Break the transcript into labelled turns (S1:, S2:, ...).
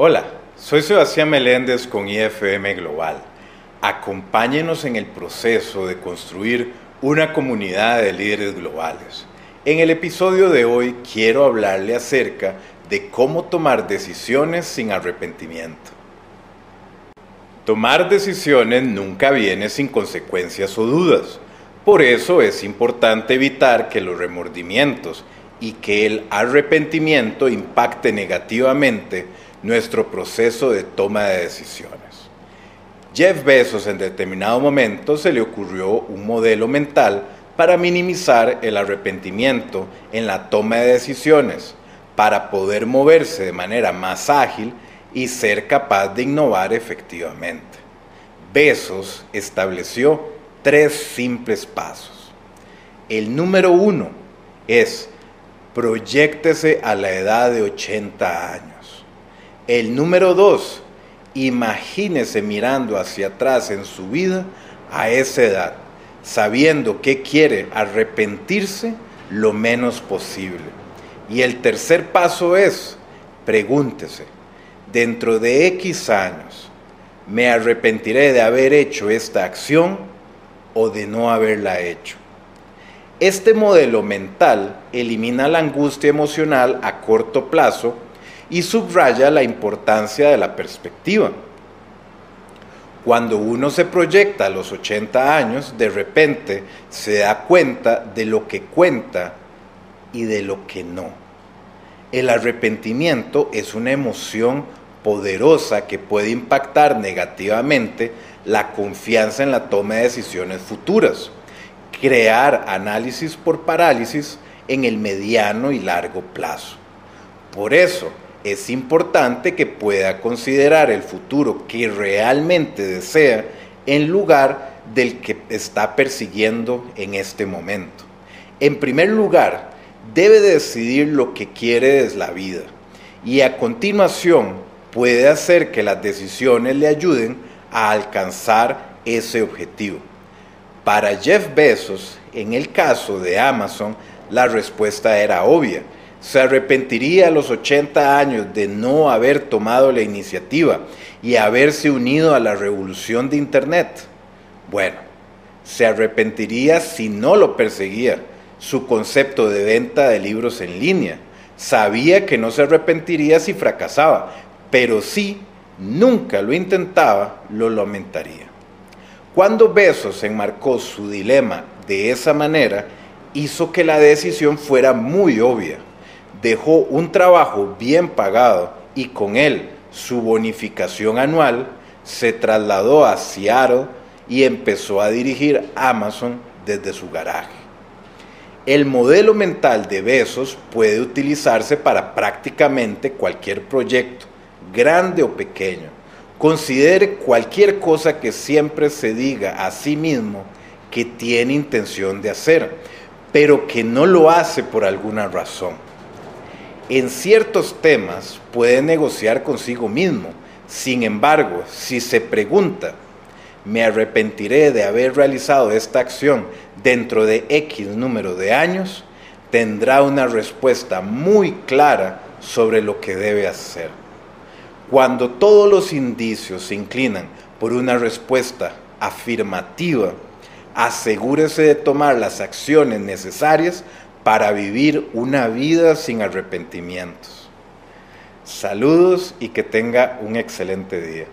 S1: Hola, soy Sebastián Meléndez con IFM Global. Acompáñenos en el proceso de construir una comunidad de líderes globales. En el episodio de hoy quiero hablarle acerca de cómo tomar decisiones sin arrepentimiento. Tomar decisiones nunca viene sin consecuencias o dudas. Por eso es importante evitar que los remordimientos y que el arrepentimiento impacte negativamente nuestro proceso de toma de decisiones. Jeff Bezos en determinado momento se le ocurrió un modelo mental para minimizar el arrepentimiento en la toma de decisiones, para poder moverse de manera más ágil y ser capaz de innovar efectivamente. Besos estableció tres simples pasos. El número uno es proyectese a la edad de 80 años. El número dos, imagínese mirando hacia atrás en su vida a esa edad, sabiendo que quiere arrepentirse lo menos posible. Y el tercer paso es, pregúntese, dentro de X años, ¿me arrepentiré de haber hecho esta acción o de no haberla hecho? Este modelo mental elimina la angustia emocional a corto plazo y subraya la importancia de la perspectiva. Cuando uno se proyecta a los 80 años, de repente se da cuenta de lo que cuenta y de lo que no. El arrepentimiento es una emoción poderosa que puede impactar negativamente la confianza en la toma de decisiones futuras, crear análisis por parálisis en el mediano y largo plazo. Por eso es importante que pueda considerar el futuro que realmente desea en lugar del que está persiguiendo en este momento. En primer lugar, debe decidir lo que quiere de la vida y a continuación puede hacer que las decisiones le ayuden a alcanzar ese objetivo. Para Jeff Bezos, en el caso de Amazon, la respuesta era obvia. Se arrepentiría a los 80 años de no haber tomado la iniciativa y haberse unido a la revolución de Internet. Bueno, se arrepentiría si no lo perseguía su concepto de venta de libros en línea. Sabía que no se arrepentiría si fracasaba, pero si nunca lo intentaba, lo lamentaría. Cuando Besos enmarcó su dilema de esa manera, hizo que la decisión fuera muy obvia. Dejó un trabajo bien pagado y con él su bonificación anual, se trasladó a Seattle y empezó a dirigir Amazon desde su garaje. El modelo mental de Besos puede utilizarse para prácticamente cualquier proyecto grande o pequeño. Considere cualquier cosa que siempre se diga a sí mismo que tiene intención de hacer, pero que no lo hace por alguna razón. En ciertos temas puede negociar consigo mismo. Sin embargo, si se pregunta, ¿me arrepentiré de haber realizado esta acción dentro de X número de años? Tendrá una respuesta muy clara sobre lo que debe hacer. Cuando todos los indicios se inclinan por una respuesta afirmativa, asegúrese de tomar las acciones necesarias para vivir una vida sin arrepentimientos. Saludos y que tenga un excelente día.